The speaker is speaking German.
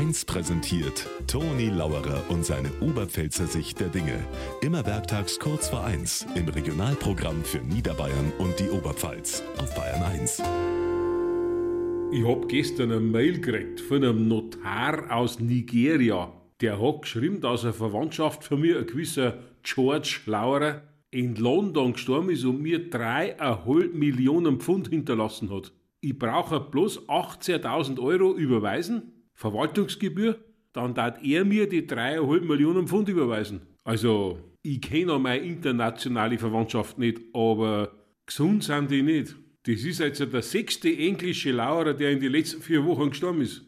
1 präsentiert Toni Lauerer und seine Oberpfälzer Sicht der Dinge. Immer werktags kurz vor 1 im Regionalprogramm für Niederbayern und die Oberpfalz auf Bayern 1. Ich hab gestern eine Mail gekriegt von einem Notar aus Nigeria. Der hat geschrieben, dass eine Verwandtschaft von mir, ein gewisser George Lauerer, in London gestorben ist und mir dreieinhalb Millionen Pfund hinterlassen hat. Ich brauche bloß 18.000 Euro überweisen, Verwaltungsgebühr, dann darf er mir die dreieinhalb Millionen Pfund überweisen. Also, ich kenne meine internationale Verwandtschaft nicht, aber gesund sind die nicht. Das ist also der sechste englische Lauerer, der in den letzten vier Wochen gestorben ist.